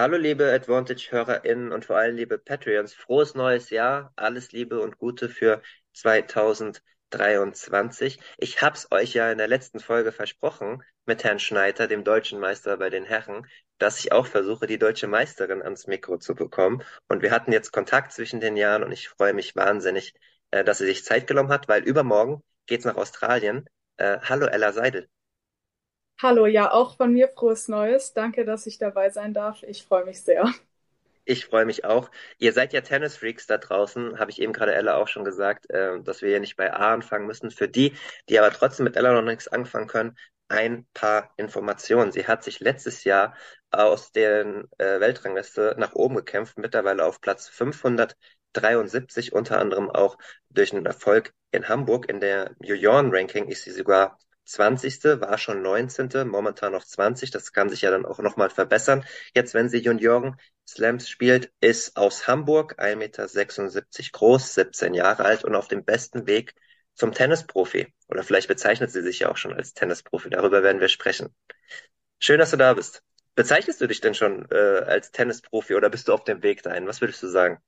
Hallo liebe Advantage-HörerInnen und vor allem liebe Patreons. Frohes neues Jahr, alles Liebe und Gute für 2023. Ich hab's euch ja in der letzten Folge versprochen mit Herrn Schneider, dem deutschen Meister bei den Herren, dass ich auch versuche, die deutsche Meisterin ans Mikro zu bekommen. Und wir hatten jetzt Kontakt zwischen den Jahren und ich freue mich wahnsinnig, äh, dass sie sich Zeit genommen hat, weil übermorgen geht's nach Australien. Äh, hallo Ella Seidel. Hallo, ja, auch von mir frohes Neues. Danke, dass ich dabei sein darf. Ich freue mich sehr. Ich freue mich auch. Ihr seid ja Tennis-Freaks da draußen, habe ich eben gerade Ella auch schon gesagt, äh, dass wir ja nicht bei A anfangen müssen. Für die, die aber trotzdem mit Ella noch nichts anfangen können, ein paar Informationen. Sie hat sich letztes Jahr aus der äh, Weltrangliste nach oben gekämpft, mittlerweile auf Platz 573, unter anderem auch durch einen Erfolg in Hamburg. In der Junioren-Ranking ist sie sogar 20. war schon 19. momentan noch 20. Das kann sich ja dann auch nochmal verbessern. Jetzt, wenn sie Junioren Slams spielt, ist aus Hamburg 1,76 Meter groß, 17 Jahre alt und auf dem besten Weg zum Tennisprofi. Oder vielleicht bezeichnet sie sich ja auch schon als Tennisprofi. Darüber werden wir sprechen. Schön, dass du da bist. Bezeichnest du dich denn schon äh, als Tennisprofi oder bist du auf dem Weg dahin? Was würdest du sagen?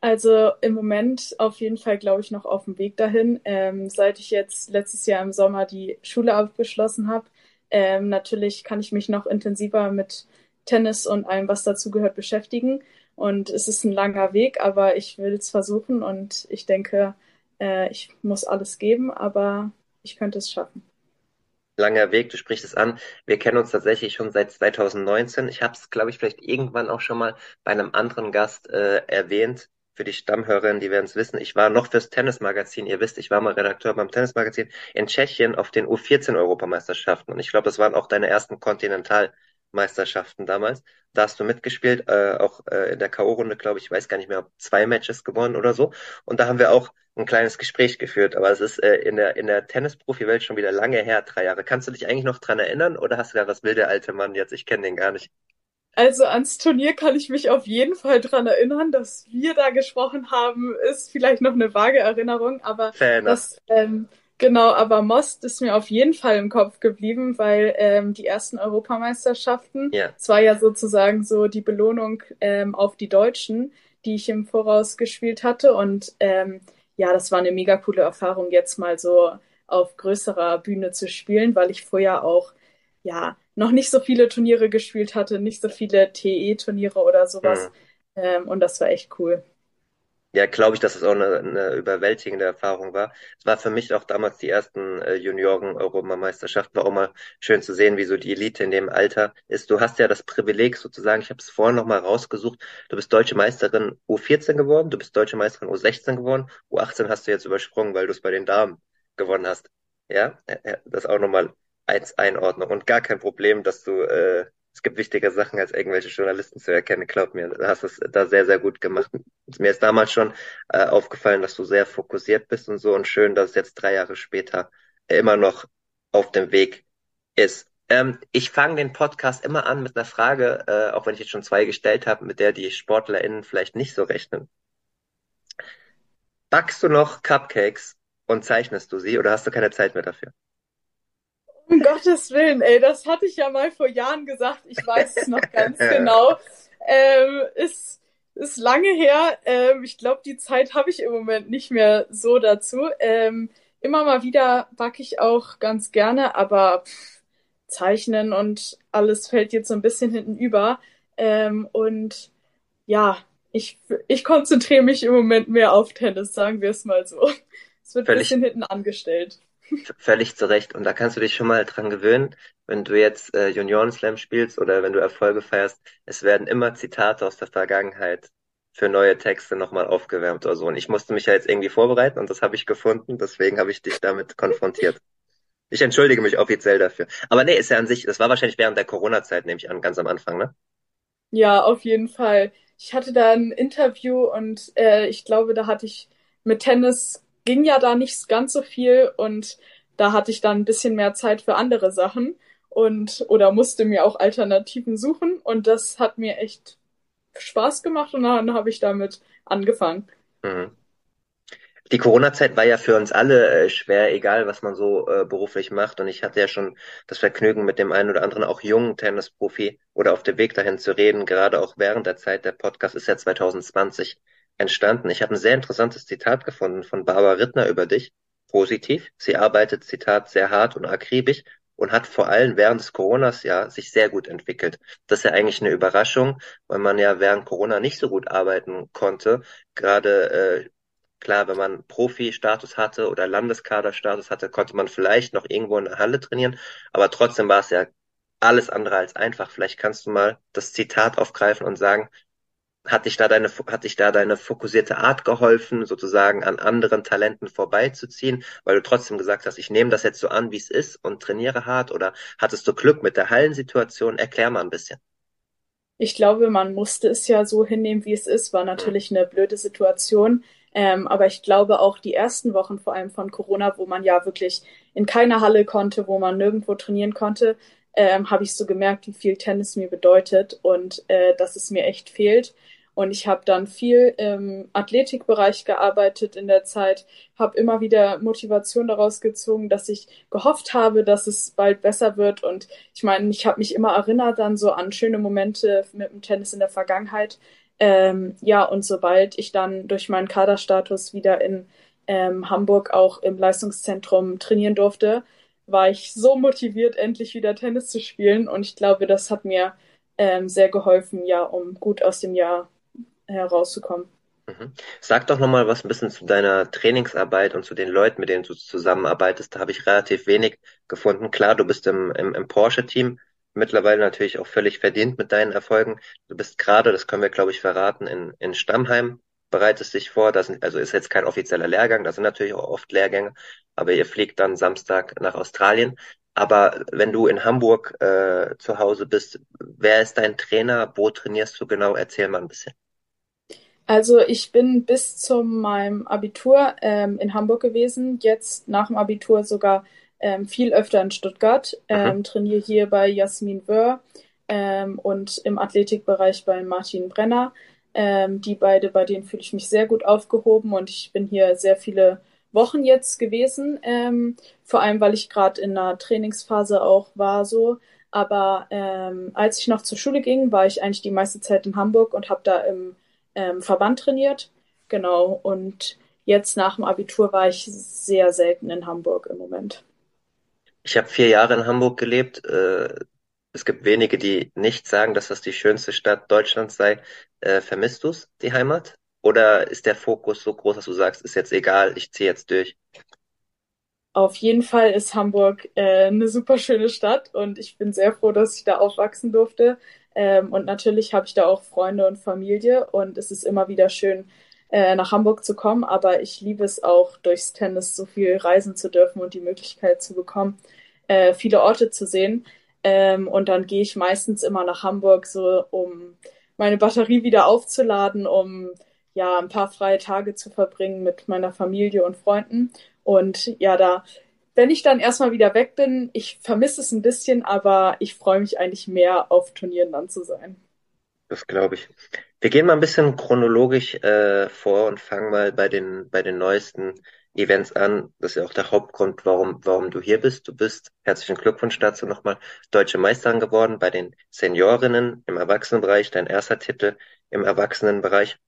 Also im Moment auf jeden Fall, glaube ich, noch auf dem Weg dahin. Ähm, seit ich jetzt letztes Jahr im Sommer die Schule abgeschlossen habe, ähm, natürlich kann ich mich noch intensiver mit Tennis und allem, was dazu gehört, beschäftigen. Und es ist ein langer Weg, aber ich will es versuchen und ich denke, äh, ich muss alles geben, aber ich könnte es schaffen langer Weg, du sprichst es an. Wir kennen uns tatsächlich schon seit 2019. Ich habe es, glaube ich, vielleicht irgendwann auch schon mal bei einem anderen Gast äh, erwähnt für die Stammhörerinnen, die werden es wissen, ich war noch fürs Tennismagazin, ihr wisst, ich war mal Redakteur beim Tennismagazin in Tschechien auf den U14-Europameisterschaften und ich glaube, das waren auch deine ersten Kontinentalmeisterschaften damals. Da hast du mitgespielt, äh, auch äh, in der K.O.-Runde, glaube ich, ich weiß gar nicht mehr, ob zwei Matches gewonnen oder so. Und da haben wir auch ein kleines Gespräch geführt, aber es ist äh, in der, in der Tennisprofi-Welt schon wieder lange her, drei Jahre. Kannst du dich eigentlich noch dran erinnern oder hast du da was will der alte Mann jetzt? Ich kenne den gar nicht. Also ans Turnier kann ich mich auf jeden Fall dran erinnern, dass wir da gesprochen haben, ist vielleicht noch eine vage Erinnerung, aber das, ähm, genau, aber Most ist mir auf jeden Fall im Kopf geblieben, weil ähm, die ersten Europameisterschaften, ja. es war ja sozusagen so die Belohnung ähm, auf die Deutschen, die ich im Voraus gespielt hatte. Und ähm, ja, das war eine mega coole Erfahrung, jetzt mal so auf größerer Bühne zu spielen, weil ich vorher auch ja noch nicht so viele Turniere gespielt hatte, nicht so viele TE-Turniere oder sowas. Mhm. Ähm, und das war echt cool. Ja, glaube ich, dass es auch eine, eine überwältigende Erfahrung war. Es war für mich auch damals die ersten äh, Junioren-Europameisterschaften. War auch mal schön zu sehen, wie so die Elite in dem Alter ist. Du hast ja das Privileg sozusagen, ich habe es vorhin nochmal rausgesucht, du bist deutsche Meisterin U14 geworden, du bist deutsche Meisterin U16 geworden, U18 hast du jetzt übersprungen, weil du es bei den Damen gewonnen hast. Ja, das auch nochmal als Einordnung und gar kein Problem, dass du, äh, es gibt wichtige Sachen als irgendwelche Journalisten zu erkennen, glaub mir, du hast es da sehr, sehr gut gemacht. Mir ist damals schon äh, aufgefallen, dass du sehr fokussiert bist und so und schön, dass es jetzt drei Jahre später immer noch auf dem Weg ist. Ähm, ich fange den Podcast immer an mit einer Frage, äh, auch wenn ich jetzt schon zwei gestellt habe, mit der die SportlerInnen vielleicht nicht so rechnen. Backst du noch Cupcakes und zeichnest du sie oder hast du keine Zeit mehr dafür? Um Gottes Willen, ey, das hatte ich ja mal vor Jahren gesagt. Ich weiß es noch ganz genau. Ähm, ist, ist lange her. Ähm, ich glaube, die Zeit habe ich im Moment nicht mehr so dazu. Ähm, immer mal wieder backe ich auch ganz gerne, aber pff, Zeichnen und alles fällt jetzt so ein bisschen hinten über. Ähm, und ja, ich, ich konzentriere mich im Moment mehr auf Tennis, sagen wir es mal so. Es wird ein bisschen hinten angestellt. Völlig zu Recht. Und da kannst du dich schon mal dran gewöhnen, wenn du jetzt äh, Junioren Slam spielst oder wenn du Erfolge feierst, es werden immer Zitate aus der Vergangenheit für neue Texte nochmal aufgewärmt oder so. Und ich musste mich ja jetzt irgendwie vorbereiten und das habe ich gefunden, deswegen habe ich dich damit konfrontiert. Ich entschuldige mich offiziell dafür. Aber nee, ist ja an sich, das war wahrscheinlich während der Corona-Zeit, nehme ich an, ganz am Anfang, ne? Ja, auf jeden Fall. Ich hatte da ein Interview und äh, ich glaube, da hatte ich mit Tennis ging ja da nicht ganz so viel und da hatte ich dann ein bisschen mehr Zeit für andere Sachen und oder musste mir auch Alternativen suchen und das hat mir echt Spaß gemacht und dann habe ich damit angefangen. Mhm. Die Corona-Zeit war ja für uns alle äh, schwer, egal was man so äh, beruflich macht. Und ich hatte ja schon das Vergnügen, mit dem einen oder anderen auch jungen Tennisprofi oder auf dem Weg dahin zu reden, gerade auch während der Zeit. Der Podcast ist ja 2020 entstanden. Ich habe ein sehr interessantes Zitat gefunden von Barbara Rittner über dich. Positiv. Sie arbeitet, Zitat, sehr hart und akribisch und hat vor allem während des Coronas ja sich sehr gut entwickelt. Das ist ja eigentlich eine Überraschung, weil man ja während Corona nicht so gut arbeiten konnte. Gerade äh, Klar, wenn man Profi-Status hatte oder Landeskader-Status hatte, konnte man vielleicht noch irgendwo in der Halle trainieren, aber trotzdem war es ja alles andere als einfach. Vielleicht kannst du mal das Zitat aufgreifen und sagen, hat dich da deine, hat dich da deine fokussierte Art geholfen, sozusagen an anderen Talenten vorbeizuziehen, weil du trotzdem gesagt hast, ich nehme das jetzt so an, wie es ist und trainiere hart oder hattest du Glück mit der Hallensituation? Erklär mal ein bisschen. Ich glaube, man musste es ja so hinnehmen, wie es ist. War natürlich eine blöde Situation. Ähm, aber ich glaube auch die ersten Wochen, vor allem von Corona, wo man ja wirklich in keiner Halle konnte, wo man nirgendwo trainieren konnte, ähm, habe ich so gemerkt, wie viel Tennis mir bedeutet und äh, dass es mir echt fehlt. Und ich habe dann viel im Athletikbereich gearbeitet in der Zeit, habe immer wieder Motivation daraus gezogen, dass ich gehofft habe, dass es bald besser wird. Und ich meine, ich habe mich immer erinnert dann so an schöne Momente mit dem Tennis in der Vergangenheit. Ähm, ja, und sobald ich dann durch meinen Kaderstatus wieder in ähm, Hamburg auch im Leistungszentrum trainieren durfte, war ich so motiviert, endlich wieder Tennis zu spielen. Und ich glaube, das hat mir ähm, sehr geholfen, ja, um gut aus dem Jahr herauszukommen. Mhm. Sag doch nochmal was ein bisschen zu deiner Trainingsarbeit und zu den Leuten, mit denen du zusammenarbeitest. Da habe ich relativ wenig gefunden. Klar, du bist im, im, im Porsche-Team, mittlerweile natürlich auch völlig verdient mit deinen Erfolgen. Du bist gerade, das können wir, glaube ich, verraten, in, in Stammheim, bereitest dich vor. Das sind, also ist jetzt kein offizieller Lehrgang, das sind natürlich auch oft Lehrgänge, aber ihr fliegt dann Samstag nach Australien. Aber wenn du in Hamburg äh, zu Hause bist, wer ist dein Trainer? Wo trainierst du genau? Erzähl mal ein bisschen. Also ich bin bis zu meinem Abitur ähm, in Hamburg gewesen, jetzt nach dem Abitur sogar ähm, viel öfter in Stuttgart, ähm, trainiere hier bei Jasmin Wöhr ähm, und im Athletikbereich bei Martin Brenner. Ähm, die beide, bei denen fühle ich mich sehr gut aufgehoben und ich bin hier sehr viele Wochen jetzt gewesen, ähm, vor allem weil ich gerade in einer Trainingsphase auch war so. Aber ähm, als ich noch zur Schule ging, war ich eigentlich die meiste Zeit in Hamburg und habe da im ähm, Verband trainiert. Genau. Und jetzt nach dem Abitur war ich sehr selten in Hamburg im Moment. Ich habe vier Jahre in Hamburg gelebt. Äh, es gibt wenige, die nicht sagen, dass das die schönste Stadt Deutschlands sei. Äh, vermisst du's, die Heimat? Oder ist der Fokus so groß, dass du sagst, ist jetzt egal, ich ziehe jetzt durch? Auf jeden Fall ist Hamburg äh, eine super schöne Stadt und ich bin sehr froh, dass ich da aufwachsen durfte. Ähm, und natürlich habe ich da auch Freunde und Familie und es ist immer wieder schön, äh, nach Hamburg zu kommen. Aber ich liebe es auch, durchs Tennis so viel reisen zu dürfen und die Möglichkeit zu bekommen, äh, viele Orte zu sehen. Ähm, und dann gehe ich meistens immer nach Hamburg, so um meine Batterie wieder aufzuladen, um ja ein paar freie Tage zu verbringen mit meiner Familie und Freunden. Und ja, da, wenn ich dann erstmal wieder weg bin, ich vermisse es ein bisschen, aber ich freue mich eigentlich mehr auf Turnieren dann zu sein. Das glaube ich. Wir gehen mal ein bisschen chronologisch äh, vor und fangen mal bei den bei den neuesten Events an. Das ist ja auch der Hauptgrund, warum, warum du hier bist. Du bist, herzlichen Glückwunsch dazu nochmal, deutsche Meisterin geworden bei den Seniorinnen im Erwachsenenbereich, dein erster Titel im Erwachsenenbereich.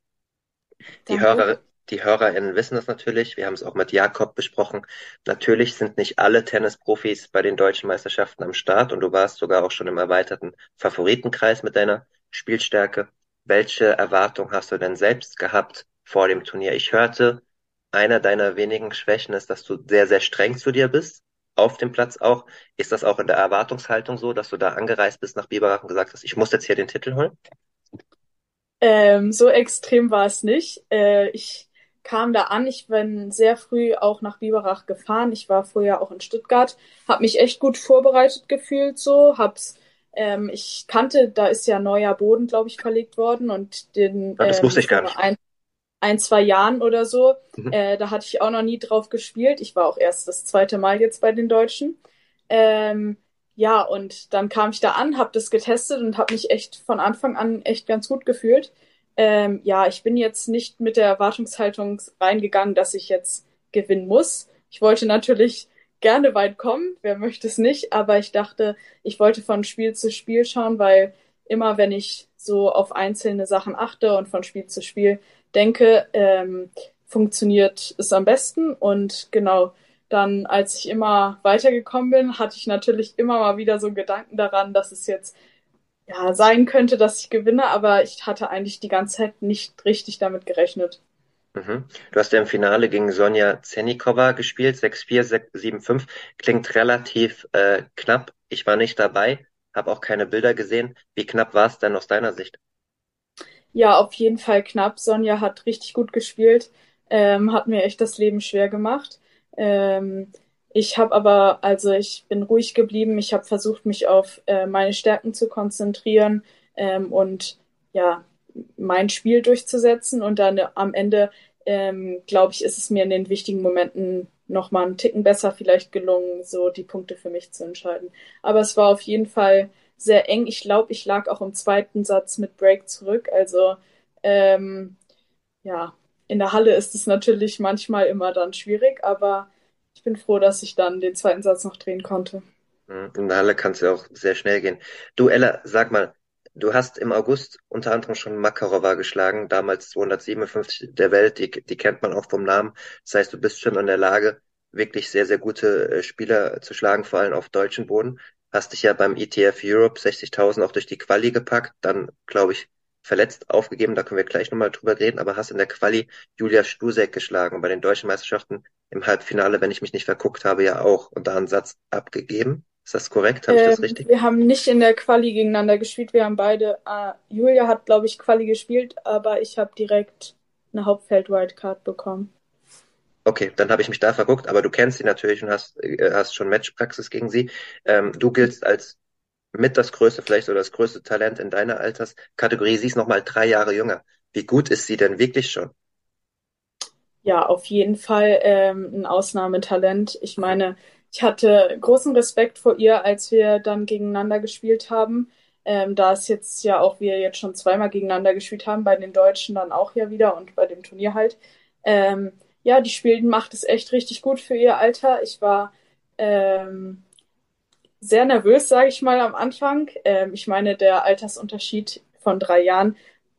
Die Hörer, die HörerInnen wissen das natürlich. Wir haben es auch mit Jakob besprochen. Natürlich sind nicht alle Tennisprofis bei den deutschen Meisterschaften am Start und du warst sogar auch schon im erweiterten Favoritenkreis mit deiner Spielstärke. Welche Erwartung hast du denn selbst gehabt vor dem Turnier? Ich hörte, einer deiner wenigen Schwächen ist, dass du sehr, sehr streng zu dir bist, auf dem Platz auch. Ist das auch in der Erwartungshaltung so, dass du da angereist bist nach Biberach und gesagt hast, ich muss jetzt hier den Titel holen? Ähm, so extrem war es nicht. Äh, ich kam da an, ich bin sehr früh auch nach Biberach gefahren. Ich war vorher auch in Stuttgart, habe mich echt gut vorbereitet gefühlt so, hab's Ähm, ich kannte, da ist ja neuer Boden, glaube ich, verlegt worden und den ah, das ähm, wusste ich gar nicht. Ein, ein, zwei Jahren oder so. Mhm. Äh, da hatte ich auch noch nie drauf gespielt. Ich war auch erst das zweite Mal jetzt bei den Deutschen. Ähm, ja, und dann kam ich da an, habe das getestet und habe mich echt von Anfang an echt ganz gut gefühlt. Ähm, ja, ich bin jetzt nicht mit der Erwartungshaltung reingegangen, dass ich jetzt gewinnen muss. Ich wollte natürlich gerne weit kommen, wer möchte es nicht, aber ich dachte, ich wollte von Spiel zu Spiel schauen, weil immer wenn ich so auf einzelne Sachen achte und von Spiel zu Spiel denke, ähm, funktioniert es am besten. Und genau, dann, als ich immer weitergekommen bin, hatte ich natürlich immer mal wieder so Gedanken daran, dass es jetzt ja sein könnte, dass ich gewinne, aber ich hatte eigentlich die ganze Zeit nicht richtig damit gerechnet. Mhm. Du hast ja im Finale gegen Sonja Zenikova gespielt, 6-4, 7-5. Klingt relativ äh, knapp. Ich war nicht dabei, habe auch keine Bilder gesehen. Wie knapp war es denn aus deiner Sicht? Ja, auf jeden Fall knapp. Sonja hat richtig gut gespielt, ähm, hat mir echt das Leben schwer gemacht. Ähm, ich habe aber, also ich bin ruhig geblieben. Ich habe versucht, mich auf äh, meine Stärken zu konzentrieren ähm, und ja, mein Spiel durchzusetzen. Und dann am Ende, ähm, glaube ich, ist es mir in den wichtigen Momenten noch mal einen Ticken besser vielleicht gelungen, so die Punkte für mich zu entscheiden. Aber es war auf jeden Fall sehr eng. Ich glaube, ich lag auch im zweiten Satz mit Break zurück. Also ähm, ja, in der Halle ist es natürlich manchmal immer dann schwierig, aber ich bin froh, dass ich dann den zweiten Satz noch drehen konnte. Hm, in der Halle kann es ja auch sehr schnell gehen. Du, Ella, sag mal, du hast im August unter anderem schon Makarova geschlagen, damals 257 der Welt, die, die kennt man auch vom Namen. Das heißt, du bist schon in der Lage, wirklich sehr, sehr gute äh, Spieler zu schlagen, vor allem auf deutschen Boden. Hast dich ja beim ETF Europe 60.000 auch durch die Quali gepackt, dann, glaube ich, verletzt aufgegeben, da können wir gleich nochmal drüber reden, aber hast in der Quali Julia Stusek geschlagen und bei den deutschen Meisterschaften im Halbfinale, wenn ich mich nicht verguckt habe, ja auch und da einen Satz abgegeben. Ist das korrekt? Habe ich das ähm, richtig? Wir haben nicht in der Quali gegeneinander gespielt. Wir haben beide, äh, Julia hat, glaube ich, Quali gespielt, aber ich habe direkt eine Hauptfeld-Wildcard bekommen. Okay, dann habe ich mich da verguckt, aber du kennst sie natürlich und hast, äh, hast schon Matchpraxis gegen sie. Ähm, du giltst als mit das größte, vielleicht so das größte Talent in deiner Alterskategorie. Sie ist noch mal drei Jahre jünger. Wie gut ist sie denn wirklich schon? Ja, auf jeden Fall ähm, ein Ausnahmetalent. Ich meine, ich hatte großen Respekt vor ihr, als wir dann gegeneinander gespielt haben. Ähm, da es jetzt ja auch wir jetzt schon zweimal gegeneinander gespielt haben, bei den Deutschen dann auch ja wieder und bei dem Turnier halt. Ähm, ja, die Spielen macht es echt richtig gut für ihr Alter. Ich war ähm, sehr nervös, sage ich mal, am Anfang. Ähm, ich meine, der Altersunterschied von drei Jahren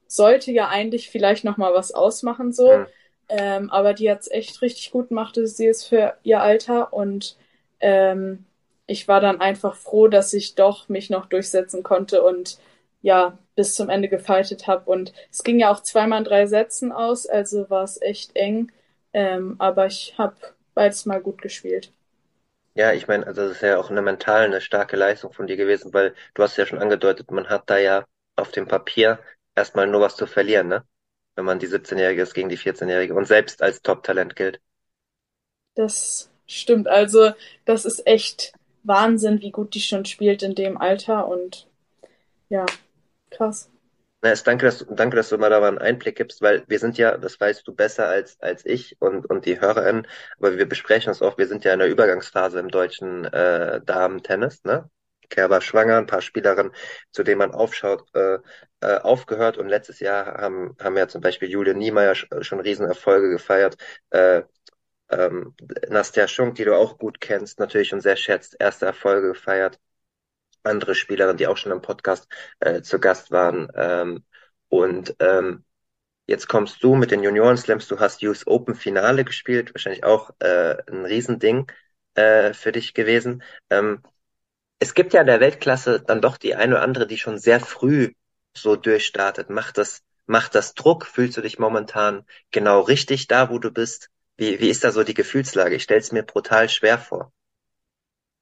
sollte ja eigentlich vielleicht noch mal was ausmachen so. Mhm. Ähm, aber die hat's echt richtig gut gemacht, sie ist für ihr Alter und ähm, ich war dann einfach froh, dass ich doch mich noch durchsetzen konnte und ja, bis zum Ende gefightet habe. Und es ging ja auch zweimal in drei Sätzen aus, also war es echt eng. Ähm, aber ich habe beides mal gut gespielt. Ja, ich meine, also das ist ja auch eine mental eine starke Leistung von dir gewesen, weil du hast ja schon angedeutet, man hat da ja auf dem Papier erstmal nur was zu verlieren, ne? Wenn man die 17-Jährige ist gegen die 14-Jährige und selbst als Top-Talent gilt. Das stimmt. Also, das ist echt Wahnsinn, wie gut die schon spielt in dem Alter und ja, krass. Na, es danke, dass, danke, dass du mal da mal einen Einblick gibst, weil wir sind ja, das weißt du besser als, als ich und, und die HörerInnen, aber wir besprechen es oft, wir sind ja in der Übergangsphase im deutschen äh, Damen-Tennis, ne? Kerber schwanger, ein paar Spielerinnen, zu denen man aufschaut, äh, äh, aufgehört und letztes Jahr haben, haben ja zum Beispiel Julia Niemeyer schon Riesenerfolge gefeiert. Äh, ähm, Nastja Schunk, die du auch gut kennst, natürlich und sehr schätzt, erste Erfolge gefeiert andere Spielerinnen, die auch schon im Podcast äh, zu Gast waren. Ähm, und ähm, jetzt kommst du mit den Junioren Slams, du hast US Open Finale gespielt, wahrscheinlich auch äh, ein Riesending äh, für dich gewesen. Ähm, es gibt ja in der Weltklasse dann doch die eine oder andere, die schon sehr früh so durchstartet. Macht das, macht das Druck? Fühlst du dich momentan genau richtig da, wo du bist? Wie, wie ist da so die Gefühlslage? Ich stelle es mir brutal schwer vor.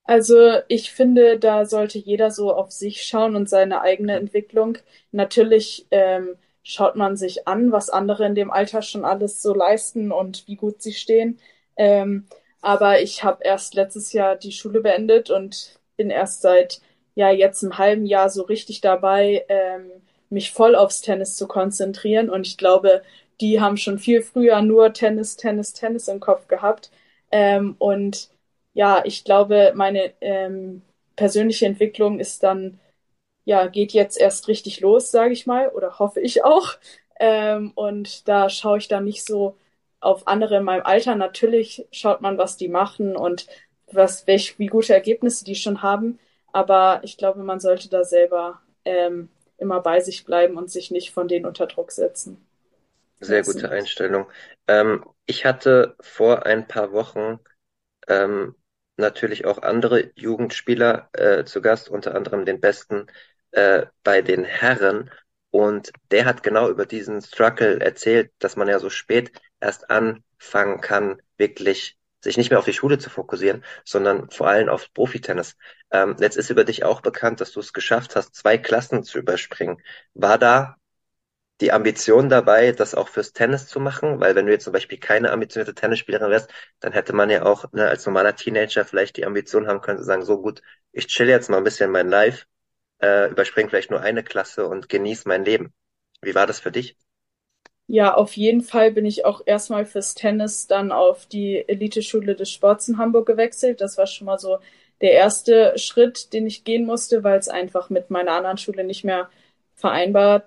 Also ich finde, da sollte jeder so auf sich schauen und seine eigene Entwicklung. Natürlich ähm, schaut man sich an, was andere in dem Alter schon alles so leisten und wie gut sie stehen. Ähm, aber ich habe erst letztes Jahr die Schule beendet und bin erst seit ja jetzt im halben Jahr so richtig dabei, ähm, mich voll aufs Tennis zu konzentrieren. Und ich glaube, die haben schon viel früher nur Tennis, Tennis, Tennis im Kopf gehabt. Ähm, und ja, ich glaube, meine ähm, persönliche Entwicklung ist dann, ja, geht jetzt erst richtig los, sage ich mal, oder hoffe ich auch. Ähm, und da schaue ich dann nicht so auf andere in meinem Alter. Natürlich schaut man, was die machen und was, welch, wie gute Ergebnisse die schon haben. Aber ich glaube, man sollte da selber ähm, immer bei sich bleiben und sich nicht von denen unter Druck setzen. Sehr gute Einstellung. Ähm, ich hatte vor ein paar Wochen ähm, natürlich auch andere Jugendspieler äh, zu Gast, unter anderem den besten äh, bei den Herren. Und der hat genau über diesen Struggle erzählt, dass man ja so spät erst anfangen kann, wirklich sich nicht mehr auf die Schule zu fokussieren, sondern vor allem auf Profitennis. Ähm, jetzt ist über dich auch bekannt, dass du es geschafft hast, zwei Klassen zu überspringen. War da die Ambition dabei, das auch fürs Tennis zu machen? Weil wenn du jetzt zum Beispiel keine ambitionierte Tennisspielerin wärst, dann hätte man ja auch ne, als normaler Teenager vielleicht die Ambition haben können zu sagen, so gut, ich chill jetzt mal ein bisschen mein Life, äh, überspringe vielleicht nur eine Klasse und genieße mein Leben. Wie war das für dich? Ja, auf jeden Fall bin ich auch erstmal fürs Tennis dann auf die Eliteschule des Sports in Hamburg gewechselt. Das war schon mal so der erste Schritt, den ich gehen musste, weil es einfach mit meiner anderen Schule nicht mehr vereinbar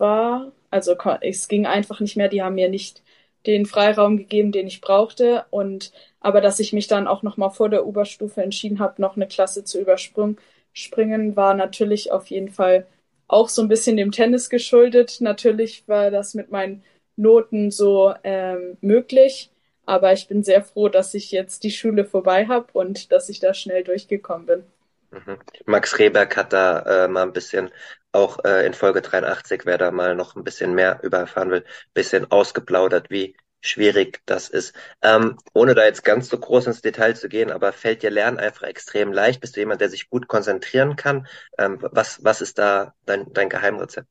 war. Also es ging einfach nicht mehr. Die haben mir nicht den Freiraum gegeben, den ich brauchte. Und aber dass ich mich dann auch noch mal vor der Oberstufe entschieden habe, noch eine Klasse zu überspringen, war natürlich auf jeden Fall auch so ein bisschen dem Tennis geschuldet. Natürlich war das mit meinen Noten so ähm, möglich, aber ich bin sehr froh, dass ich jetzt die Schule vorbei habe und dass ich da schnell durchgekommen bin. Mhm. Max Rehberg hat da äh, mal ein bisschen auch äh, in Folge 83, wer da mal noch ein bisschen mehr über erfahren will, bisschen ausgeplaudert, wie schwierig das ist. Ähm, ohne da jetzt ganz so groß ins Detail zu gehen, aber fällt dir Lernen einfach extrem leicht? Bist du jemand, der sich gut konzentrieren kann? Ähm, was, was ist da dein, dein Geheimrezept?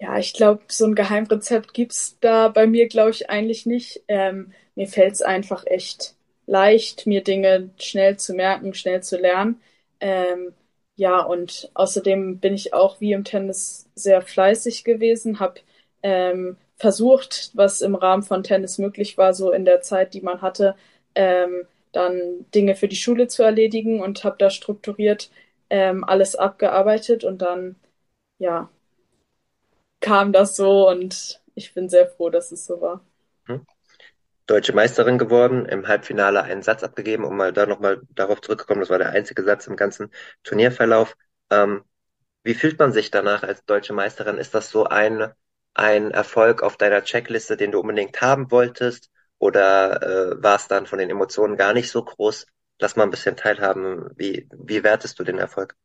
Ja, ich glaube, so ein Geheimrezept gibt's da bei mir, glaube ich, eigentlich nicht. Ähm, mir fällt's einfach echt leicht, mir Dinge schnell zu merken, schnell zu lernen. Ähm, ja, und außerdem bin ich auch wie im Tennis sehr fleißig gewesen, habe ähm, versucht, was im Rahmen von Tennis möglich war, so in der Zeit, die man hatte, ähm, dann Dinge für die Schule zu erledigen und habe da strukturiert ähm, alles abgearbeitet und dann, ja, kam das so und ich bin sehr froh, dass es so war. Deutsche Meisterin geworden, im Halbfinale einen Satz abgegeben, um mal da nochmal darauf zurückzukommen, das war der einzige Satz im ganzen Turnierverlauf. Ähm, wie fühlt man sich danach als deutsche Meisterin? Ist das so ein ein Erfolg auf deiner Checkliste, den du unbedingt haben wolltest? Oder äh, war es dann von den Emotionen gar nicht so groß? Lass mal ein bisschen teilhaben. Wie, wie wertest du den Erfolg?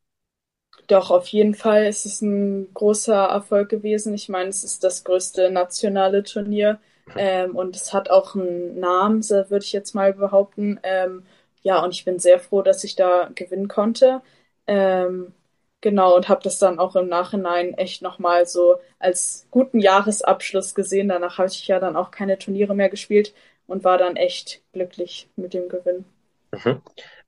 Doch, auf jeden Fall ist es ein großer Erfolg gewesen. Ich meine, es ist das größte nationale Turnier. Ähm, und es hat auch einen Namen, würde ich jetzt mal behaupten. Ähm, ja, und ich bin sehr froh, dass ich da gewinnen konnte. Ähm, Genau, und habe das dann auch im Nachhinein echt nochmal so als guten Jahresabschluss gesehen. Danach habe ich ja dann auch keine Turniere mehr gespielt und war dann echt glücklich mit dem Gewinn. Mhm.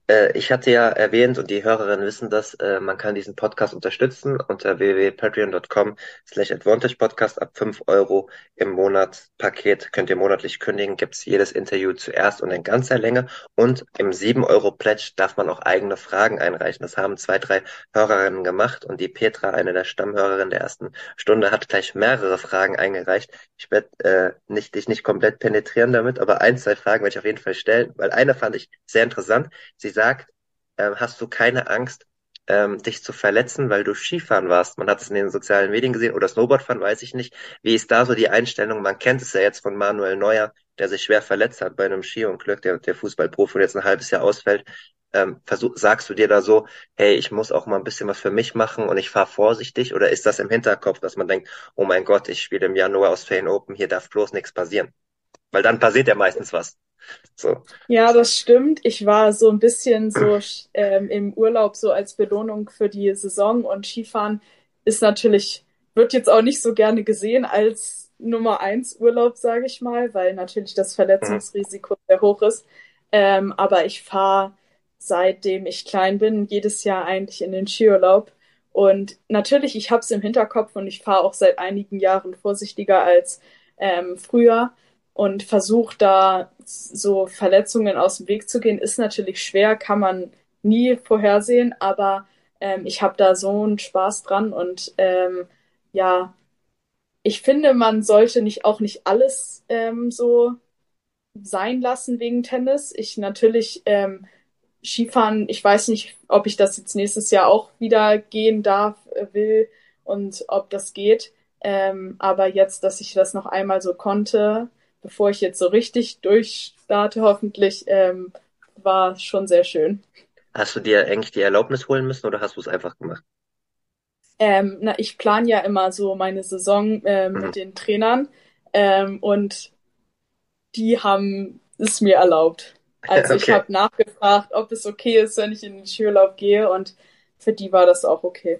Äh, ich hatte ja erwähnt und die Hörerinnen wissen das, äh, man kann diesen Podcast unterstützen unter www.patreon.com slash advantage podcast ab 5 Euro im Monat Paket könnt ihr monatlich kündigen, gibt's jedes Interview zuerst und in ganzer Länge und im 7 Euro Pledge darf man auch eigene Fragen einreichen. Das haben zwei, drei Hörerinnen gemacht und die Petra, eine der Stammhörerinnen der ersten Stunde, hat gleich mehrere Fragen eingereicht. Ich werde äh, nicht, dich nicht komplett penetrieren damit, aber ein, zwei Fragen werde ich auf jeden Fall stellen, weil eine fand ich sehr interessant. Sie sagt, äh, hast du keine Angst, ähm, dich zu verletzen, weil du Skifahren warst. Man hat es in den sozialen Medien gesehen oder Snowboardfahren, weiß ich nicht. Wie ist da so die Einstellung? Man kennt es ja jetzt von Manuel Neuer, der sich schwer verletzt hat bei einem Skiunglück, der, der Fußballprofi und jetzt ein halbes Jahr ausfällt. Ähm, versuch, sagst du dir da so, hey, ich muss auch mal ein bisschen was für mich machen und ich fahre vorsichtig? Oder ist das im Hinterkopf, dass man denkt, oh mein Gott, ich spiele im Januar aus Australian Open, hier darf bloß nichts passieren? Weil dann passiert ja meistens was. So. Ja, das stimmt. Ich war so ein bisschen so ähm, im Urlaub so als Belohnung für die Saison und Skifahren ist natürlich, wird jetzt auch nicht so gerne gesehen als Nummer eins Urlaub, sage ich mal, weil natürlich das Verletzungsrisiko sehr hoch ist. Ähm, aber ich fahre seitdem ich klein bin, jedes Jahr eigentlich in den Skiurlaub. Und natürlich, ich habe es im Hinterkopf und ich fahre auch seit einigen Jahren vorsichtiger als ähm, früher und versuche da so Verletzungen aus dem Weg zu gehen. Ist natürlich schwer, kann man nie vorhersehen, aber ähm, ich habe da so einen Spaß dran und ähm, ja, ich finde, man sollte nicht auch nicht alles ähm, so sein lassen wegen Tennis. Ich natürlich ähm, Skifahren, ich weiß nicht, ob ich das jetzt nächstes Jahr auch wieder gehen darf, äh, will und ob das geht. Ähm, aber jetzt, dass ich das noch einmal so konnte, bevor ich jetzt so richtig durchstarte, hoffentlich, ähm, war schon sehr schön. Hast du dir eigentlich die Erlaubnis holen müssen oder hast du es einfach gemacht? Ähm, na, ich plane ja immer so meine Saison äh, mit mhm. den Trainern ähm, und die haben es mir erlaubt. Also okay. ich habe nachgefragt, ob es okay ist, wenn ich in den Skiurlaub gehe und für die war das auch okay.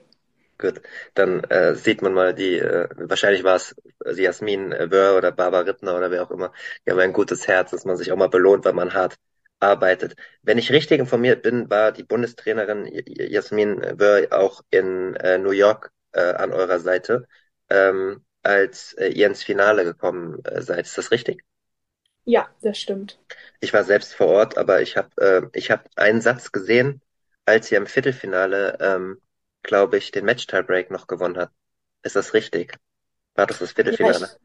Gut, dann äh, sieht man mal die, äh, wahrscheinlich war es Jasmin Wörr oder Barbara Rittner oder wer auch immer, die haben ein gutes Herz, dass man sich auch mal belohnt, wenn man hart arbeitet. Wenn ich richtig informiert bin, war die Bundestrainerin Jasmin Wörr auch in äh, New York äh, an eurer Seite, ähm, als äh, ihr ins Finale gekommen äh, seid. Ist das richtig? Ja, das stimmt. Ich war selbst vor Ort, aber ich habe äh, ich hab einen Satz gesehen, als ihr im Viertelfinale, ähm, glaube ich, den Match-Tiebreak noch gewonnen hat. Ist das richtig? War das das Viertelfinale? Ja, ich,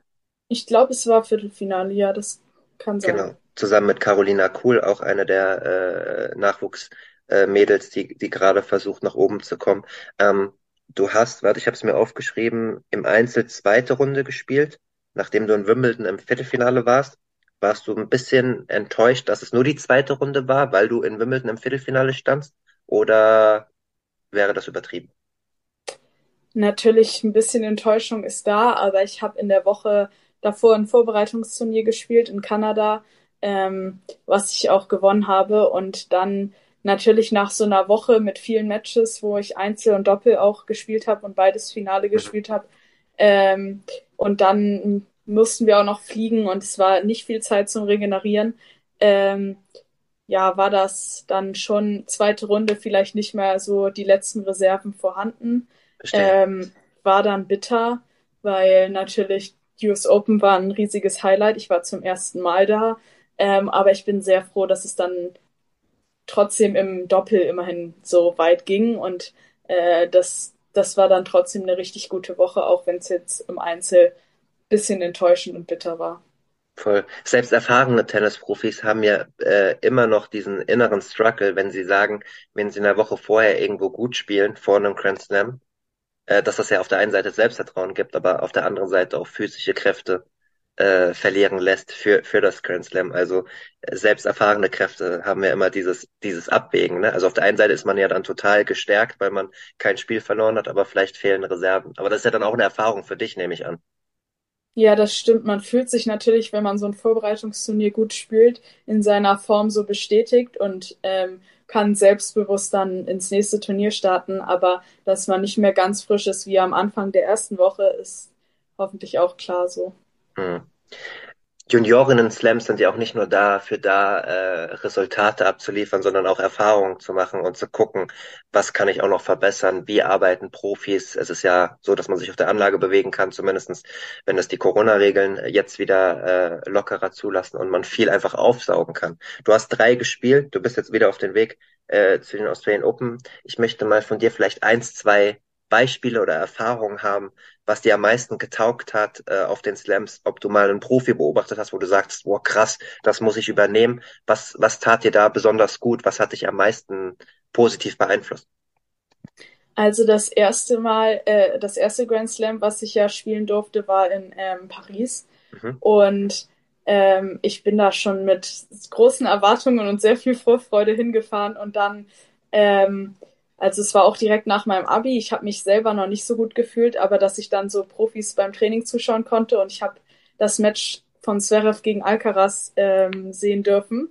ich glaube, es war Viertelfinale, ja, das kann sein. Genau zusammen mit Carolina Kuhl, auch eine der äh, Nachwuchsmädels, äh, die, die gerade versucht, nach oben zu kommen. Ähm, du hast, warte, ich habe es mir aufgeschrieben, im Einzel zweite Runde gespielt, nachdem du in Wimbledon im Viertelfinale warst. Warst du ein bisschen enttäuscht, dass es nur die zweite Runde war, weil du in Wimbledon im Viertelfinale standst? Oder wäre das übertrieben? Natürlich ein bisschen Enttäuschung ist da, aber ich habe in der Woche davor ein Vorbereitungsturnier gespielt in Kanada ähm, was ich auch gewonnen habe. Und dann natürlich nach so einer Woche mit vielen Matches, wo ich Einzel und Doppel auch gespielt habe und beides Finale mhm. gespielt habe. Ähm, und dann mussten wir auch noch fliegen und es war nicht viel Zeit zum Regenerieren. Ähm, ja, war das dann schon zweite Runde vielleicht nicht mehr so die letzten Reserven vorhanden. Ähm, war dann bitter, weil natürlich US Open war ein riesiges Highlight. Ich war zum ersten Mal da. Ähm, aber ich bin sehr froh, dass es dann trotzdem im Doppel immerhin so weit ging und äh, das, das war dann trotzdem eine richtig gute Woche, auch wenn es jetzt im Einzel bisschen enttäuschend und bitter war. Voll. Selbst erfahrene Tennisprofis haben ja äh, immer noch diesen inneren Struggle, wenn sie sagen, wenn sie in der Woche vorher irgendwo gut spielen, vor einem Grand Slam, äh, dass das ja auf der einen Seite Selbstvertrauen gibt, aber auf der anderen Seite auch physische Kräfte äh, verlieren lässt für, für das Grand Slam. Also äh, selbst erfahrene Kräfte haben ja immer dieses, dieses Abwägen. Ne? Also auf der einen Seite ist man ja dann total gestärkt, weil man kein Spiel verloren hat, aber vielleicht fehlen Reserven. Aber das ist ja dann auch eine Erfahrung für dich, nehme ich an. Ja, das stimmt. Man fühlt sich natürlich, wenn man so ein Vorbereitungsturnier gut spielt, in seiner Form so bestätigt und ähm, kann selbstbewusst dann ins nächste Turnier starten. Aber dass man nicht mehr ganz frisch ist wie am Anfang der ersten Woche, ist hoffentlich auch klar so. Hm. Juniorinnen-Slams sind ja auch nicht nur dafür da, äh, Resultate abzuliefern, sondern auch Erfahrungen zu machen und zu gucken, was kann ich auch noch verbessern, wie arbeiten Profis. Es ist ja so, dass man sich auf der Anlage bewegen kann, zumindestens wenn es die Corona-Regeln jetzt wieder äh, lockerer zulassen und man viel einfach aufsaugen kann. Du hast drei gespielt, du bist jetzt wieder auf dem Weg äh, zu den Australian Open. Ich möchte mal von dir vielleicht eins, zwei Beispiele oder Erfahrungen haben, was dir am meisten getaugt hat äh, auf den Slams, ob du mal einen Profi beobachtet hast, wo du sagst, wow, krass, das muss ich übernehmen. Was, was tat dir da besonders gut? Was hat dich am meisten positiv beeinflusst? Also das erste Mal, äh, das erste Grand Slam, was ich ja spielen durfte, war in ähm, Paris. Mhm. Und ähm, ich bin da schon mit großen Erwartungen und sehr viel Vorfreude hingefahren und dann ähm, also es war auch direkt nach meinem Abi. Ich habe mich selber noch nicht so gut gefühlt, aber dass ich dann so Profis beim Training zuschauen konnte und ich habe das Match von Zverev gegen Alcaraz ähm, sehen dürfen.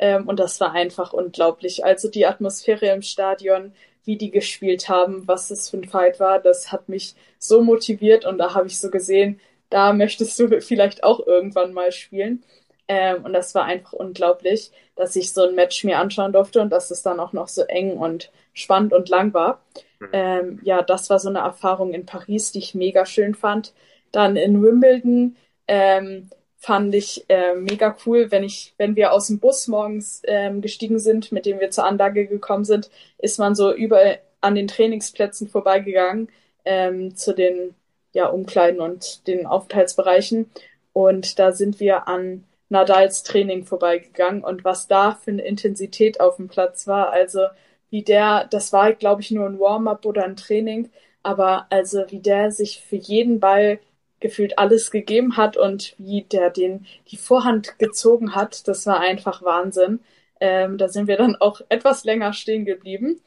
Ähm, und das war einfach unglaublich. Also die Atmosphäre im Stadion, wie die gespielt haben, was das für ein Fight war, das hat mich so motiviert und da habe ich so gesehen, da möchtest du vielleicht auch irgendwann mal spielen. Ähm, und das war einfach unglaublich, dass ich so ein Match mir anschauen durfte und dass es dann auch noch so eng und spannend und lang war. Mhm. Ähm, ja, das war so eine Erfahrung in Paris, die ich mega schön fand. Dann in Wimbledon ähm, fand ich äh, mega cool, wenn ich, wenn wir aus dem Bus morgens ähm, gestiegen sind, mit dem wir zur Anlage gekommen sind, ist man so überall an den Trainingsplätzen vorbeigegangen ähm, zu den ja, Umkleiden und den Aufenthaltsbereichen. Und da sind wir an Nadals Training vorbeigegangen und was da für eine Intensität auf dem Platz war. Also wie der, das war, glaube ich, nur ein Warm-up oder ein Training, aber also wie der sich für jeden Ball gefühlt alles gegeben hat und wie der den die Vorhand gezogen hat, das war einfach Wahnsinn. Ähm, da sind wir dann auch etwas länger stehen geblieben.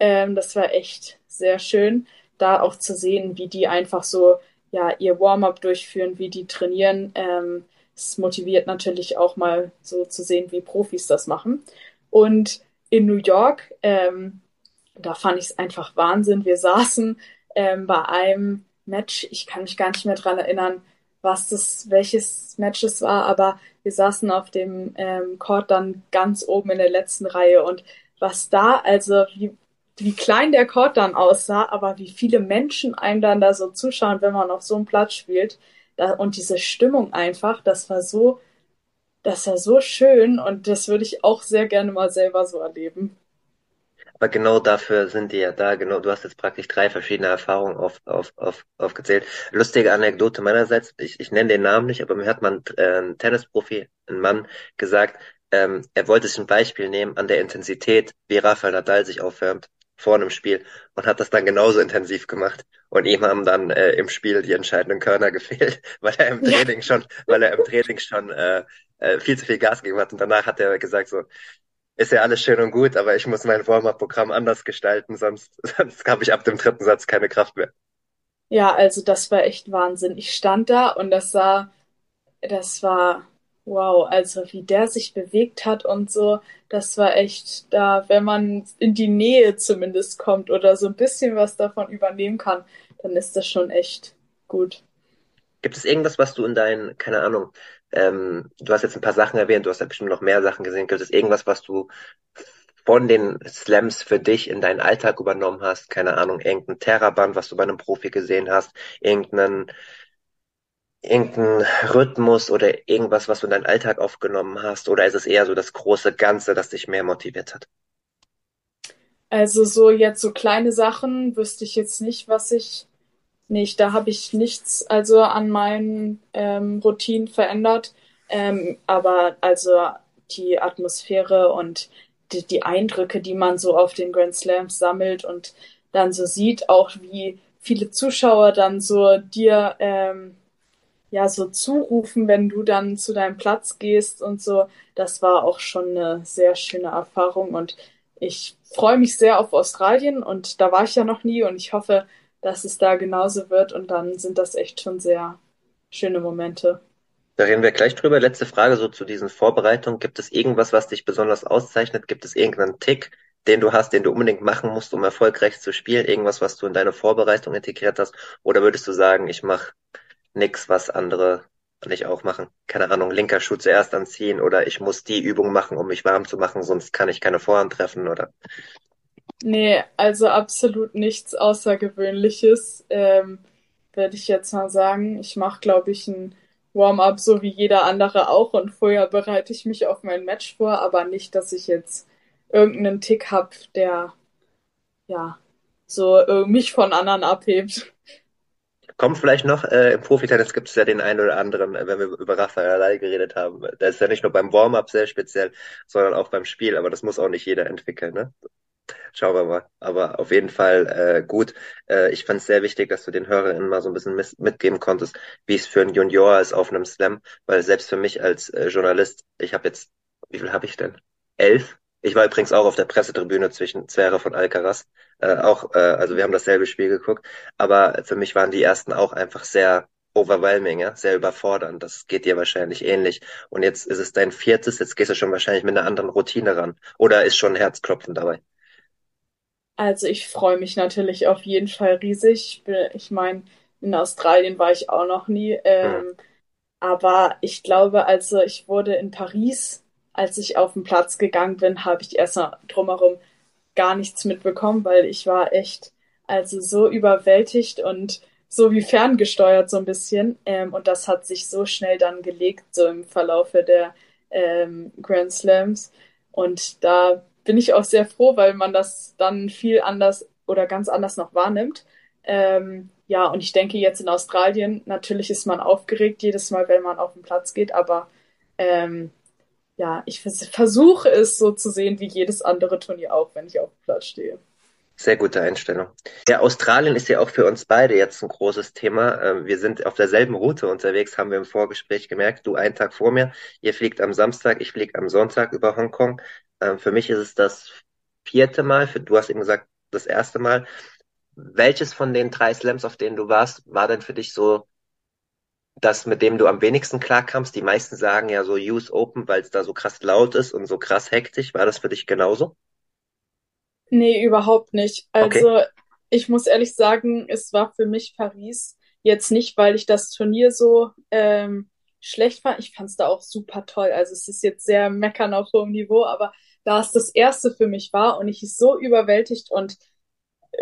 Ähm, das war echt sehr schön, da auch zu sehen, wie die einfach so ja ihr Warm-up durchführen, wie die trainieren. Ähm, es motiviert natürlich auch mal so zu sehen, wie Profis das machen. Und in New York, ähm, da fand ich es einfach Wahnsinn. Wir saßen ähm, bei einem Match, ich kann mich gar nicht mehr dran erinnern, was das, welches Match es war, aber wir saßen auf dem ähm, Court dann ganz oben in der letzten Reihe und was da, also wie, wie klein der Court dann aussah, aber wie viele Menschen einem dann da so zuschauen, wenn man auf so einem Platz spielt. Und diese Stimmung einfach, das war so, das war so schön und das würde ich auch sehr gerne mal selber so erleben. Aber genau dafür sind die ja da. Genau, du hast jetzt praktisch drei verschiedene Erfahrungen auf, auf, auf, aufgezählt. Lustige Anekdote meinerseits. Ich, ich nenne den Namen nicht, aber mir hat man äh, ein Tennisprofi, ein Mann, gesagt, ähm, er wollte sich ein Beispiel nehmen an der Intensität, wie Rafael Nadal sich aufwärmt vor einem Spiel und hat das dann genauso intensiv gemacht. Und ihm haben dann äh, im Spiel die entscheidenden Körner gefehlt, weil er im Training ja. schon, weil er im Training schon äh, äh, viel zu viel Gas gegeben hat. Und danach hat er gesagt so, ist ja alles schön und gut, aber ich muss mein Warm-up-Programm anders gestalten, sonst, sonst habe ich ab dem dritten Satz keine Kraft mehr. Ja, also das war echt Wahnsinn. Ich stand da und das sah, das war wow, also wie der sich bewegt hat und so, das war echt da, wenn man in die Nähe zumindest kommt oder so ein bisschen was davon übernehmen kann, dann ist das schon echt gut. Gibt es irgendwas, was du in deinen, keine Ahnung, ähm, du hast jetzt ein paar Sachen erwähnt, du hast ja bestimmt noch mehr Sachen gesehen. Gibt es irgendwas, was du von den Slams für dich in deinen Alltag übernommen hast? Keine Ahnung, irgendein Terraband, was du bei einem Profi gesehen hast, irgendeinen irgendein Rhythmus oder irgendwas, was du in deinen Alltag aufgenommen hast? Oder ist es eher so das große Ganze, das dich mehr motiviert hat? Also so jetzt so kleine Sachen wüsste ich jetzt nicht, was ich nicht. Da habe ich nichts also an meinen ähm, Routinen verändert. Ähm, aber also die Atmosphäre und die, die Eindrücke, die man so auf den Grand Slams sammelt und dann so sieht, auch wie viele Zuschauer dann so dir ähm, ja so zurufen, wenn du dann zu deinem Platz gehst und so. Das war auch schon eine sehr schöne Erfahrung und ich freue mich sehr auf Australien und da war ich ja noch nie und ich hoffe, dass es da genauso wird und dann sind das echt schon sehr schöne Momente. Da reden wir gleich drüber. Letzte Frage so zu diesen Vorbereitungen. Gibt es irgendwas, was dich besonders auszeichnet? Gibt es irgendeinen Tick, den du hast, den du unbedingt machen musst, um erfolgreich zu spielen? Irgendwas, was du in deine Vorbereitung integriert hast? Oder würdest du sagen, ich mache nichts, was andere nicht auch machen? Keine Ahnung, linker Schuh zuerst anziehen oder ich muss die Übung machen, um mich warm zu machen, sonst kann ich keine Vorhand treffen oder Nee, also absolut nichts Außergewöhnliches, ähm, würde ich jetzt mal sagen. Ich mache, glaube ich, ein Warm-up so wie jeder andere auch und vorher bereite ich mich auf mein Match vor, aber nicht, dass ich jetzt irgendeinen Tick habe, der ja so äh, mich von anderen abhebt. Kommt vielleicht noch, äh, im Profitennis gibt es ja den einen oder anderen, äh, wenn wir über Rafael Nadal geredet haben. Da ist ja nicht nur beim Warm-up sehr speziell, sondern auch beim Spiel, aber das muss auch nicht jeder entwickeln, ne? Schauen wir mal. Aber auf jeden Fall äh, gut. Äh, ich fand es sehr wichtig, dass du den HörerInnen mal so ein bisschen mitgeben konntest, wie es für einen Junior ist auf einem Slam, weil selbst für mich als äh, Journalist, ich habe jetzt, wie viel habe ich denn? Elf? Ich war übrigens auch auf der Pressetribüne zwischen Zverev von Alcaraz. Äh, auch, äh, also wir haben dasselbe Spiel geguckt, aber für mich waren die ersten auch einfach sehr overwhelming, ja, sehr überfordernd. Das geht dir wahrscheinlich ähnlich. Und jetzt ist es dein viertes, jetzt gehst du schon wahrscheinlich mit einer anderen Routine ran. Oder ist schon Herzklopfen dabei? Also ich freue mich natürlich auf jeden Fall riesig. Ich meine, in Australien war ich auch noch nie. Ähm, Aber ich glaube, also ich wurde in Paris, als ich auf den Platz gegangen bin, habe ich erstmal drumherum gar nichts mitbekommen, weil ich war echt also so überwältigt und so wie ferngesteuert so ein bisschen. Ähm, und das hat sich so schnell dann gelegt, so im Verlaufe der ähm, Grand Slams. Und da bin ich auch sehr froh, weil man das dann viel anders oder ganz anders noch wahrnimmt. Ähm, ja, und ich denke jetzt in Australien, natürlich ist man aufgeregt jedes Mal, wenn man auf den Platz geht, aber ähm, ja, ich vers versuche es so zu sehen wie jedes andere Turnier auch, wenn ich auf dem Platz stehe. Sehr gute Einstellung. Ja, Australien ist ja auch für uns beide jetzt ein großes Thema. Ähm, wir sind auf derselben Route unterwegs, haben wir im Vorgespräch gemerkt. Du einen Tag vor mir, ihr fliegt am Samstag, ich fliege am Sonntag über Hongkong. Ähm, für mich ist es das vierte Mal, du hast eben gesagt, das erste Mal. Welches von den drei Slams, auf denen du warst, war denn für dich so das, mit dem du am wenigsten klarkamst? Die meisten sagen ja so US Open, weil es da so krass laut ist und so krass hektisch. War das für dich genauso? Nee, überhaupt nicht. Okay. Also ich muss ehrlich sagen, es war für mich Paris jetzt nicht, weil ich das Turnier so ähm, schlecht fand. Ich fand es da auch super toll. Also es ist jetzt sehr meckern auf hohem Niveau, aber da es das erste für mich war und ich so überwältigt und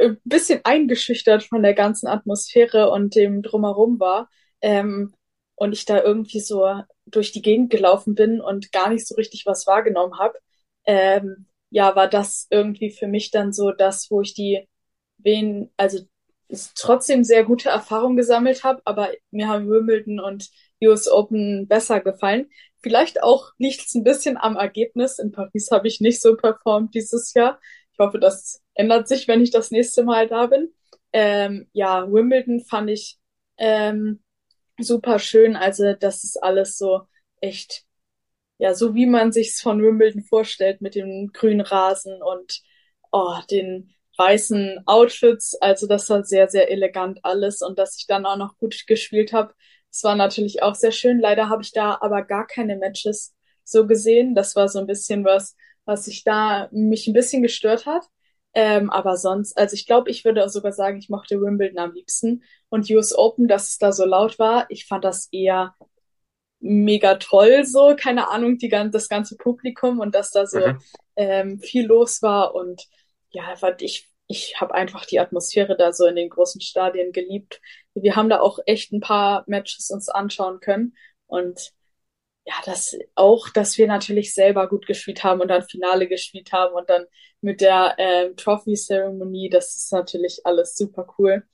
ein bisschen eingeschüchtert von der ganzen Atmosphäre und dem drumherum war, ähm, und ich da irgendwie so durch die Gegend gelaufen bin und gar nicht so richtig was wahrgenommen habe, ähm, ja, war das irgendwie für mich dann so das, wo ich die wen, also trotzdem sehr gute Erfahrungen gesammelt habe, aber mir haben Wimbledon und US Open besser gefallen. Vielleicht auch es ein bisschen am Ergebnis. In Paris habe ich nicht so performt dieses Jahr. Ich hoffe, das ändert sich, wenn ich das nächste Mal da bin. Ähm, ja, Wimbledon fand ich ähm, super schön. Also das ist alles so echt, ja, so wie man sich's von Wimbledon vorstellt mit dem grünen Rasen und oh, den weißen Outfits. Also das war sehr, sehr elegant alles und dass ich dann auch noch gut gespielt habe. Das war natürlich auch sehr schön. Leider habe ich da aber gar keine Matches so gesehen. Das war so ein bisschen was, was sich da mich ein bisschen gestört hat. Ähm, aber sonst, also ich glaube, ich würde sogar sagen, ich mochte Wimbledon am liebsten. Und US Open, dass es da so laut war, ich fand das eher mega toll, so, keine Ahnung, die, das ganze Publikum und dass da so Mhm. ähm, viel los war. Und ja, ich, ich habe einfach die Atmosphäre da so in den großen Stadien geliebt. Wir haben da auch echt ein paar Matches uns anschauen können. Und ja, das auch, dass wir natürlich selber gut gespielt haben und dann Finale gespielt haben und dann mit der ähm, Trophy-Zeremonie, das ist natürlich alles super cool.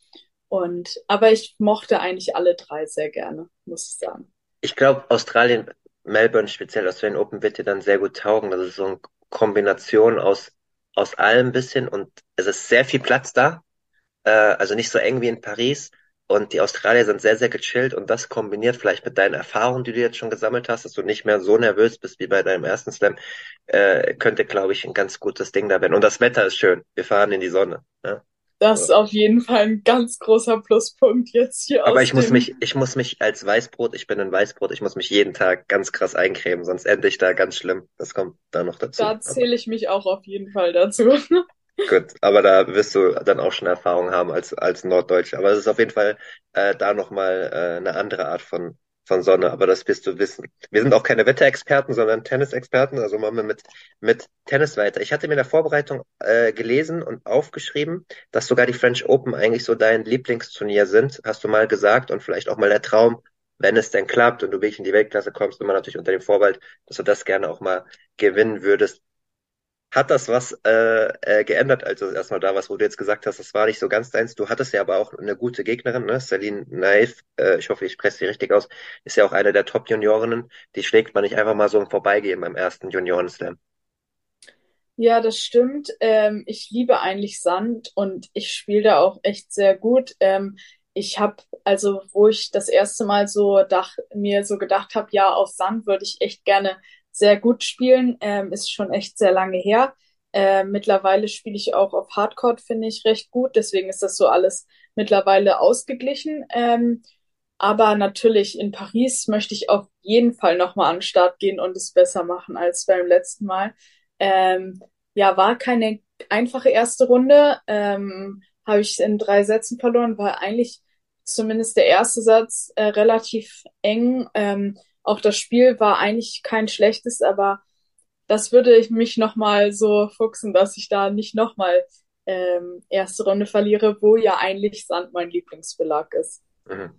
Und aber ich mochte eigentlich alle drei sehr gerne, muss ich sagen. Ich glaube, Australien, Melbourne speziell, Australian Open wird dir dann sehr gut taugen. Das ist so eine Kombination aus, aus allem ein bisschen und es ist sehr viel Platz da. Äh, also nicht so eng wie in Paris. Und die Australier sind sehr, sehr gechillt und das kombiniert vielleicht mit deinen Erfahrungen, die du jetzt schon gesammelt hast, dass du nicht mehr so nervös bist wie bei deinem ersten Slam, äh, könnte, glaube ich, ein ganz gutes Ding da werden. Und das Wetter ist schön. Wir fahren in die Sonne. Ja? Das ist auf jeden Fall ein ganz großer Pluspunkt jetzt hier Aber ich muss mich, ich muss mich als Weißbrot, ich bin ein Weißbrot, ich muss mich jeden Tag ganz krass eincremen, sonst ende ich da ganz schlimm. Das kommt da noch dazu. Da zähle ich mich auch auf jeden Fall dazu. gut, aber da wirst du dann auch schon Erfahrung haben als, als Norddeutsche. Aber es ist auf jeden Fall äh, da nochmal äh, eine andere Art von, von Sonne, aber das wirst du wissen. Wir sind auch keine Wetterexperten, sondern Tennisexperten, also machen wir mit, mit Tennis weiter. Ich hatte mir in der Vorbereitung äh, gelesen und aufgeschrieben, dass sogar die French Open eigentlich so dein Lieblingsturnier sind, hast du mal gesagt, und vielleicht auch mal der Traum, wenn es denn klappt und du wirklich in die Weltklasse kommst, immer natürlich unter dem Vorbehalt, dass du das gerne auch mal gewinnen würdest. Hat das was äh, äh, geändert, als du erstmal da warst, wo du jetzt gesagt hast, das war nicht so ganz deins. Du hattest ja aber auch eine gute Gegnerin, ne? Celine Naif, äh, ich hoffe, ich spreche sie richtig aus, ist ja auch eine der Top-Juniorinnen. Die schlägt man nicht einfach mal so im Vorbeigehen beim ersten Junioren-Slam. Ja, das stimmt. Ähm, ich liebe eigentlich Sand und ich spiele da auch echt sehr gut. Ähm, ich habe, also wo ich das erste Mal so dach, mir so gedacht habe, ja, auf Sand würde ich echt gerne sehr gut spielen, ähm, ist schon echt sehr lange her. Ähm, mittlerweile spiele ich auch auf Hardcourt, finde ich recht gut. Deswegen ist das so alles mittlerweile ausgeglichen. Ähm, aber natürlich in Paris möchte ich auf jeden Fall nochmal an den Start gehen und es besser machen als beim letzten Mal. Ähm, ja, war keine einfache erste Runde. Ähm, habe ich in drei Sätzen verloren, war eigentlich zumindest der erste Satz äh, relativ eng. Ähm, auch das Spiel war eigentlich kein schlechtes, aber das würde ich mich nochmal so fuchsen, dass ich da nicht nochmal ähm, erste Runde verliere, wo ja eigentlich Sand mein Lieblingsbelag ist. Mhm.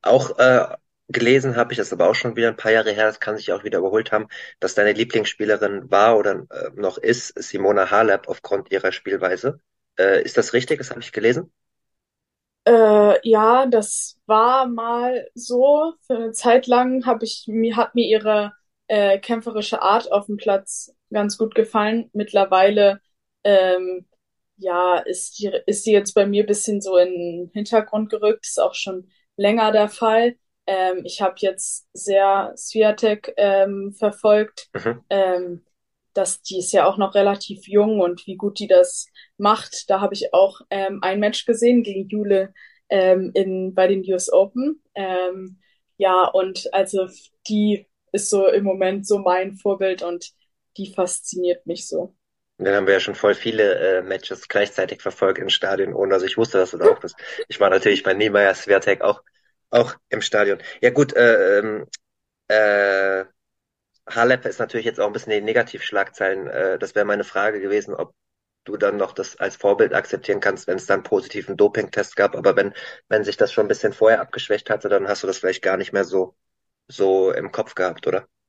Auch äh, gelesen habe ich, das aber auch schon wieder ein paar Jahre her, das kann sich auch wieder überholt haben, dass deine Lieblingsspielerin war oder äh, noch ist Simona Halep aufgrund ihrer Spielweise. Äh, ist das richtig? Das habe ich gelesen. Äh, ja, das war mal so. Für eine Zeit lang habe ich mir hat mir ihre äh, kämpferische Art auf dem Platz ganz gut gefallen. Mittlerweile ähm, ja ist die ist sie jetzt bei mir bisschen so in den Hintergrund gerückt. Ist auch schon länger der Fall. Ähm, ich habe jetzt sehr Swiatek ähm, verfolgt. Mhm. Ähm, dass die ist ja auch noch relativ jung und wie gut die das macht. Da habe ich auch ähm, ein Match gesehen gegen Jule ähm, in, bei den US Open. Ähm, ja, und also die ist so im Moment so mein Vorbild und die fasziniert mich so. Dann haben wir ja schon voll viele äh, Matches gleichzeitig verfolgt im Stadion, ohne dass ich wusste, dass du auch bist. Ich war natürlich bei Niemeyer Swiatek auch, auch im Stadion. Ja gut, äh, ähm, äh, Halep ist natürlich jetzt auch ein bisschen die Negativschlagzeilen. Äh, das wäre meine Frage gewesen, ob du dann noch das als Vorbild akzeptieren kannst, wenn es dann positiven Dopingtest gab. Aber wenn, wenn sich das schon ein bisschen vorher abgeschwächt hatte, dann hast du das vielleicht gar nicht mehr so, so im Kopf gehabt, oder?